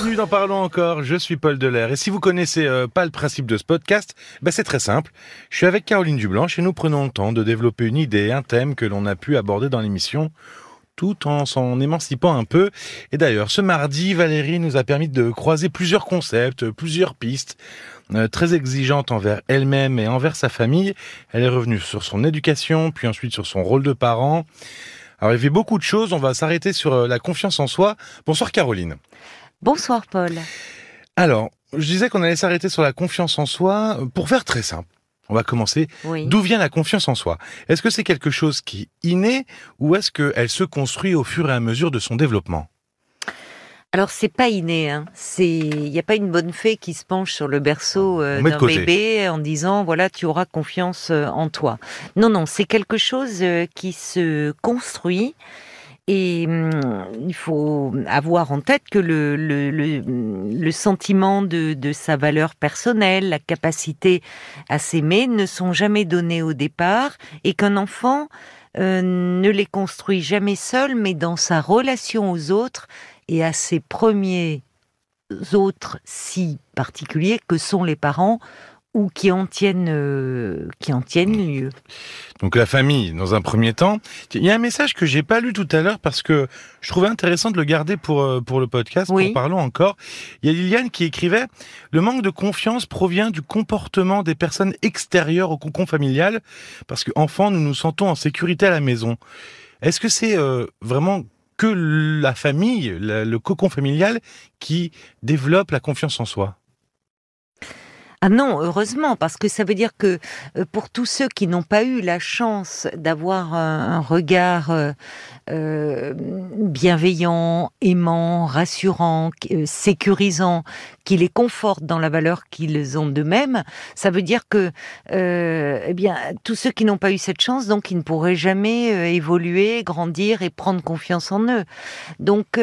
Bienvenue dans Parlons encore, je suis Paul Delair. Et si vous connaissez euh, pas le principe de ce podcast, bah c'est très simple. Je suis avec Caroline Dublanche et nous prenons le temps de développer une idée, un thème que l'on a pu aborder dans l'émission tout en s'en émancipant un peu. Et d'ailleurs, ce mardi, Valérie nous a permis de croiser plusieurs concepts, plusieurs pistes, euh, très exigeantes envers elle-même et envers sa famille. Elle est revenue sur son éducation, puis ensuite sur son rôle de parent. Alors, il fait beaucoup de choses. On va s'arrêter sur euh, la confiance en soi. Bonsoir, Caroline. Bonsoir, Paul. Alors, je disais qu'on allait s'arrêter sur la confiance en soi pour faire très simple. On va commencer. D'où vient la confiance en soi? Est-ce que c'est quelque chose qui est inné ou est-ce qu'elle se construit au fur et à mesure de son développement? Alors c'est pas inné, hein. c'est il n'y a pas une bonne fée qui se penche sur le berceau euh, d'un bébé en disant voilà tu auras confiance euh, en toi. Non non c'est quelque chose euh, qui se construit et hum, il faut avoir en tête que le, le, le, sentiment de, de, sa valeur personnelle, la capacité à s'aimer ne sont jamais donnés au départ et qu'un enfant euh, ne les construit jamais seul, mais dans sa relation aux autres et à ses premiers autres si particuliers que sont les parents ou qui en tiennent, euh, qui en tiennent lieu. Donc la famille, dans un premier temps. Il y a un message que j'ai pas lu tout à l'heure parce que je trouvais intéressant de le garder pour euh, pour le podcast. Oui. Pour parlons encore. Il y a Liliane qui écrivait le manque de confiance provient du comportement des personnes extérieures au cocon familial parce qu'enfant nous nous sentons en sécurité à la maison. Est-ce que c'est euh, vraiment que la famille, le cocon familial qui développe la confiance en soi? Ah non, heureusement, parce que ça veut dire que euh, pour tous ceux qui n'ont pas eu la chance d'avoir un, regard euh, euh, bienveillant, aimant, rassurant, sécurisant, qui les conforte dans la valeur qu'ils ont d'eux-mêmes, ça veut dire que, eh bien, tous ceux qui n'ont pas eu cette chance, donc, ils ne pourraient jamais évoluer, grandir et prendre confiance en eux. Donc,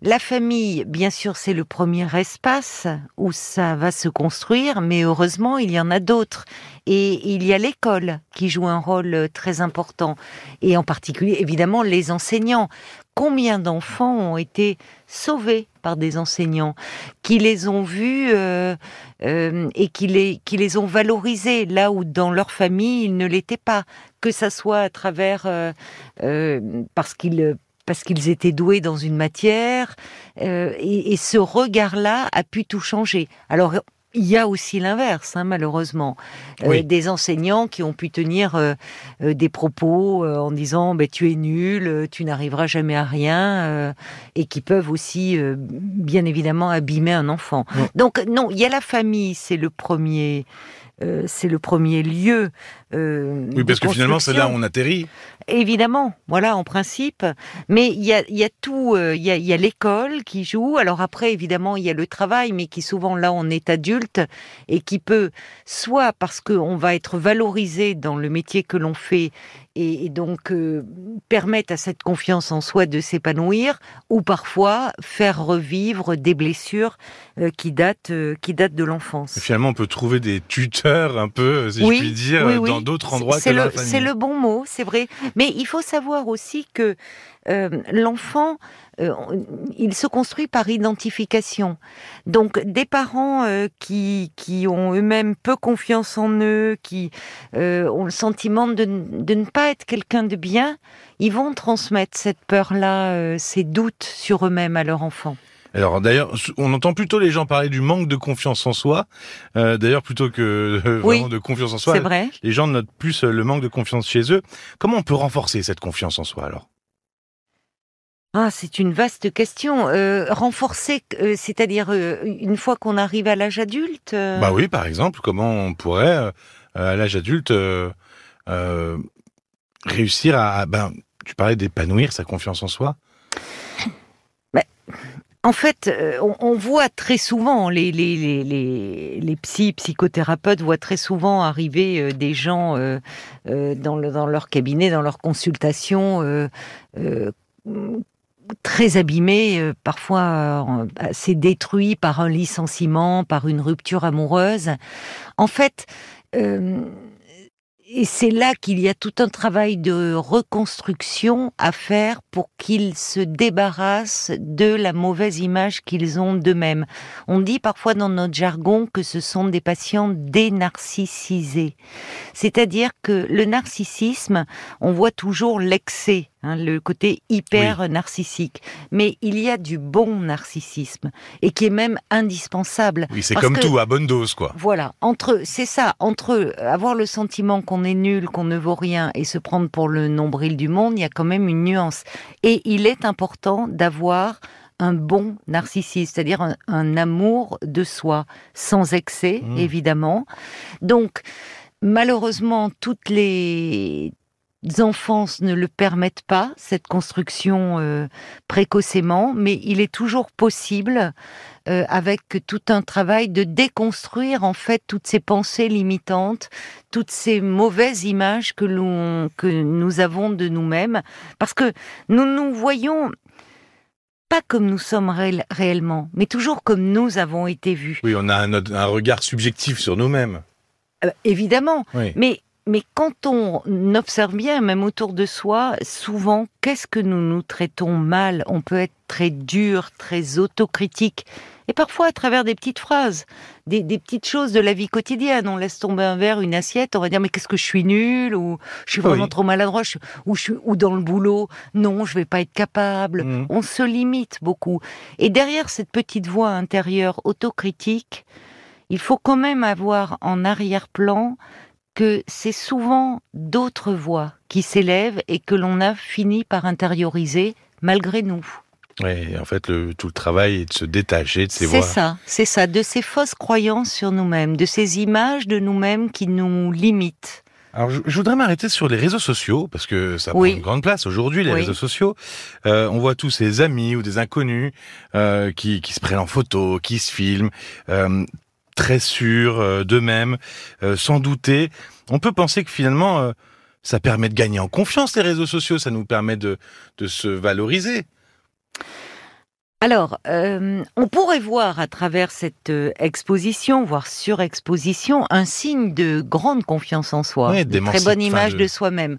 la famille, bien sûr, c'est le premier espace où ça va se construire, heureusement, il y en a d'autres. Et il y a l'école qui joue un rôle euh, très important. Et en particulier, évidemment, les enseignants. Combien d'enfants ont été sauvés par des enseignants qui les ont vus euh, euh, et qui les, qui les ont valorisés là où dans leur famille ils ne l'étaient pas, que ça soit à travers parce qu'ils parce qu'ils étaient doués dans une matière, et, et, ce regard-là a pu tout changer. Alors il y a aussi l'inverse, hein, malheureusement. Euh, des enseignants qui ont pu tenir euh, euh, des propos en disant ben, tu es nul, tu n'arriveras jamais à rien, et qui peuvent aussi, bien évidemment, abîmer un enfant. Donc non, il y a la famille, c'est le premier euh, c'est le premier lieu. Euh, oui, parce que finalement, c'est là où on atterrit. Évidemment, voilà, en principe. Mais il y a, tout, euh, il y a, l'école qui joue. Alors après, évidemment, il y a le travail, mais qui souvent, là, on est adulte et qui peut, soit parce qu'on va être valorisé dans le métier que l'on fait et, donc euh, permettre à cette confiance en soi de s'épanouir, ou parfois faire revivre des blessures euh, qui datent qui datent de l'enfance. Finalement, on peut trouver des tuteurs un peu, si je puis dire, dans d'autres endroits que. C'est le bon mot, c'est vrai. Mais il faut savoir aussi que l'enfant euh, il se construit par identification. Donc des parents euh, qui, qui ont eux-mêmes peu confiance en eux, qui euh, ont le sentiment de, de, ne pas être quelqu'un de bien, ils vont transmettre cette peur-là, ces doutes sur eux-mêmes à leur enfant. Alors d'ailleurs, on entend plutôt les gens parler du manque de confiance en soi. d'ailleurs, plutôt que vraiment de confiance en soi, vrai. les gens notent plus le manque de confiance chez eux. Comment on peut renforcer cette confiance en soi alors? Ah, c'est une vaste question. Euh, renforcer, euh, c'est-à-dire euh, une fois qu'on arrive à l'âge adulte Bah oui, par exemple, comment on pourrait, à l'âge adulte, réussir à... Ben, tu parlais d'épanouir sa confiance en soi? En fait, on, voit très souvent, les, les, les, les, psy, psychothérapeutes voient très souvent arriver des gens dans, le, dans leur cabinet, dans leur consultation très abîmé, euh, parfois euh, assez détruit par un licenciement, par une rupture amoureuse. En fait, euh, et c'est là qu'il y a tout un travail de reconstruction à faire pour qu'ils se débarrassent de la mauvaise image qu'ils ont d'eux-mêmes. On dit parfois dans notre jargon que ce sont des patients dénarcissisés. C'est-à-dire que le narcissisme, on voit toujours l'excès Hein, le côté hyper narcissique. Mais il y a du bon narcissisme et qui est même indispensable. Oui, c'est comme tout, à bonne dose, quoi. Voilà, entre c'est ça, entre avoir le sentiment qu'on est nul, qu'on ne vaut rien et se prendre pour le nombril du monde, il y a quand même une nuance. Et il est important d'avoir un bon narcissisme, c'est-à-dire un, amour de soi, sans excès, mmh. évidemment. Donc, malheureusement, toutes les enfants ne le permettent pas, cette construction euh, précocement, mais il est toujours possible, euh, avec tout un travail, de déconstruire en fait toutes ces pensées limitantes, toutes ces mauvaises images que, que nous avons de nous-mêmes, parce que nous nous voyons pas comme nous sommes réellement, mais toujours comme nous avons été vus. Oui, on a un, regard subjectif sur nous-mêmes. Euh, évidemment, mais mais quand on observe bien, même autour de soi, souvent, qu'est-ce que nous nous traitons mal? On peut être très dur, très autocritique, et parfois à travers des petites phrases, des, petites choses de la vie quotidienne. On laisse tomber un verre, une assiette, on va dire mais qu'est-ce que je suis nul ou je suis vraiment trop maladroit ou je suis ou dans le boulot, non, je vais pas être capable. Mmh. On se limite beaucoup. Et derrière cette petite voix intérieure autocritique, il faut quand même avoir en arrière-plan que c'est souvent d'autres voix qui s'élèvent et que l'on a fini par intérioriser malgré nous. Oui, en fait, le, tout le travail est de se détacher de ces voix. C'est ça, c'est ça, de ces fausses croyances sur nous-mêmes, de ces images de nous-mêmes qui nous limitent. Alors, je, voudrais m'arrêter sur les réseaux sociaux parce que ça prend une grande place aujourd'hui. Les réseaux sociaux, euh, on voit tous ces amis ou des inconnus euh, qui, qui se prennent en photo, qui se filment. Euh, très sûrs euh, d'eux-mêmes, euh, sans douter. On peut penser que finalement, euh, ça permet de gagner en confiance, les réseaux sociaux, ça nous permet de, de se valoriser. Alors, on pourrait voir à travers cette exposition, voire surexposition, un signe de grande confiance en soi, de très bonne image de soi-même.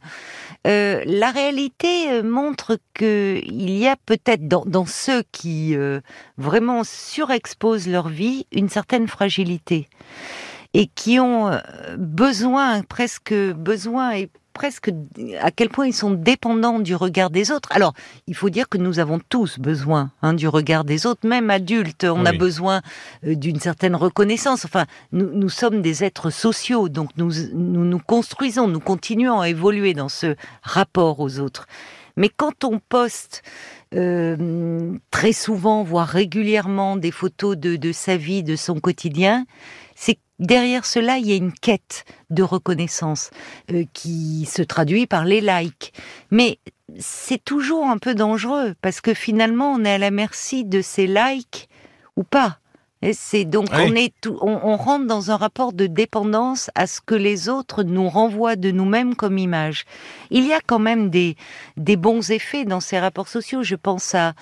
Euh, la réalité euh, montre que il y a peut-être dans, ceux qui euh, vraiment surexposent leur vie une certaine fragilité et qui ont besoin, presque besoin et presque à quel point ils sont dépendants du regard des autres. Alors, il faut dire que nous avons tous besoin hein, du regard des autres, même adultes, on a besoin euh, d'une certaine reconnaissance. Enfin, nous, sommes des êtres sociaux, donc nous, nous construisons, nous continuons à évoluer dans ce rapport aux autres. Mais quand on poste euh, très souvent, voire régulièrement, des photos de, de sa vie, de son quotidien, c'est derrière cela, il y a une quête de reconnaissance euh, qui se traduit par les likes. Mais c'est toujours un peu dangereux parce que finalement, on est à la merci de ces likes ou pas. c'est donc on est on, rentre dans un rapport de dépendance à ce que les autres nous renvoient de nous-mêmes comme image. Il y a quand même des des bons effets dans ces rapports sociaux. Je pense à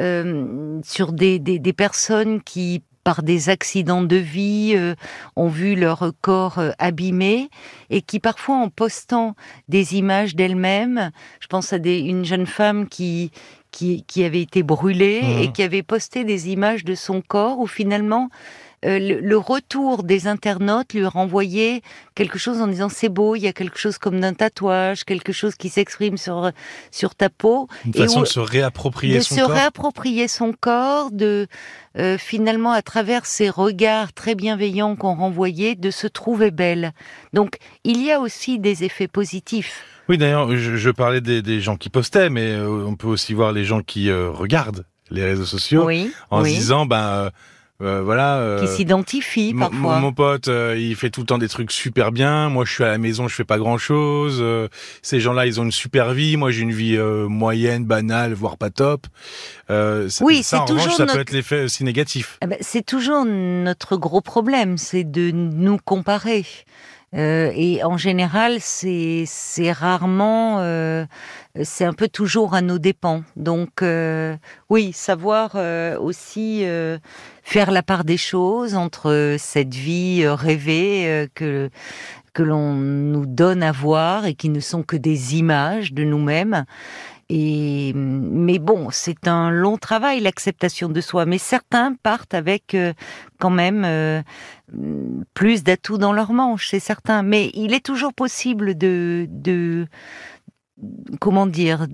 euh, sur des, des, des personnes qui par des accidents de vie, euh, ont vu leur corps euh, abîmé et qui parfois en postant des images d'elles-mêmes, je pense à des, une jeune femme qui, qui, qui avait été brûlée et mmh. qui avait posté des images de son corps où finalement euh, le, retour des internautes lui renvoyait quelque chose en disant c'est beau, il y a quelque chose comme d'un tatouage, quelque chose qui s'exprime sur sur ta peau. Une façon de se réapproprier son corps. De se réapproprier son corps, de euh, finalement à travers ces regards très bienveillants qu'on renvoyait, de se trouver belle. Donc il y a aussi des effets positifs. Oui, d'ailleurs, je, parlais des, gens qui postaient, mais euh, on peut aussi voir les gens qui regardent les réseaux sociaux en se disant ben euh, voilà. Euh, qui s'identifie parfois. Mon, pote, euh, il fait tout le temps des trucs super bien. Moi, je suis à la maison, je fais pas grand chose. ces gens-là, ils ont une super vie. Moi, j'ai une vie moyenne, banale, voire pas top. oui, c'est toujours. ça peut être l'effet aussi négatif. Eh ben, c'est toujours notre gros problème, c'est de nous comparer. Et en général, c'est c'est rarement, c'est un peu toujours à nos dépens. Donc oui, savoir aussi faire la part des choses entre cette vie euh, rêvée euh, que que l'on nous donne à voir et qui ne sont que des images de nous-mêmes. Et mais bon, c'est un long travail l'acceptation de soi. Mais certains partent avec euh, quand même euh, plus d'atouts dans leur manche, c'est certain. Mais il est toujours possible de, de comment dire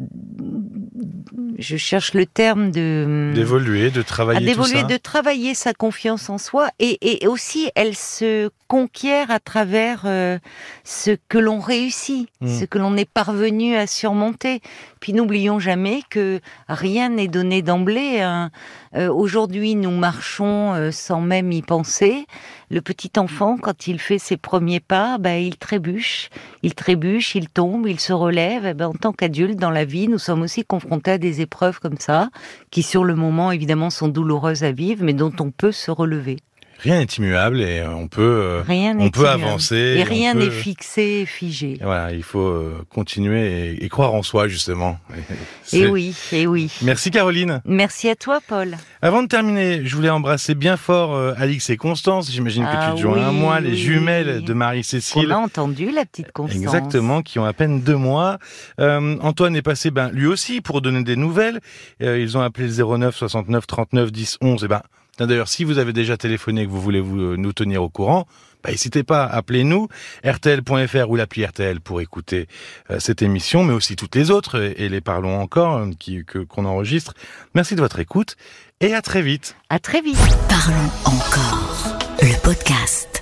je cherche le terme de d'évoluer, de travailler d'évoluer, de travailler sa confiance en soi et, et, aussi elle se conquiert à travers euh, ce que l'on réussit, hmm. ce que l'on est parvenu à surmonter. Puis n'oublions jamais que rien n'est donné d'emblée. Hein. Euh, aujourd'hui, nous marchons euh, sans même y penser. Le petit enfant, quand il fait ses premiers pas, ben, il trébuche, il trébuche, il tombe, il se relève. Et ben, en tant qu'adulte, dans la vie, nous sommes aussi confrontés à des épreuves comme ça, qui sur le moment, évidemment, sont douloureuses à vivre, mais dont on peut se relever. Rien n'est immuable et on peut, euh, on peut avancer. Et rien n'est fixé, figé. Voilà, il faut euh, continuer et, croire en soi justement. Et oui, et oui. Merci Caroline. Merci à toi Paul. Avant de terminer, je voulais embrasser bien fort euh, Alix et Constance. J'imagine que tu ah te joins à moi, les jumelles de Marie-Cécile. On a entendu la petite Constance. Exactement, qui ont à peine deux mois. Antoine est passé, ben lui aussi, pour donner des nouvelles. ils ont appelé le 09 69 39 10 11. Et ben D'ailleurs, si vous avez déjà téléphoné et que vous voulez vous, euh, nous tenir au courant, bah, n'hésitez pas, appelez-nous, rtl.fr ou l'appli RTL pour écouter euh, cette émission, mais aussi toutes les autres, et, les parlons encore, euh, qui, que, qu'on enregistre. Merci de votre écoute, et à très vite. À très vite. Parlons encore, le podcast.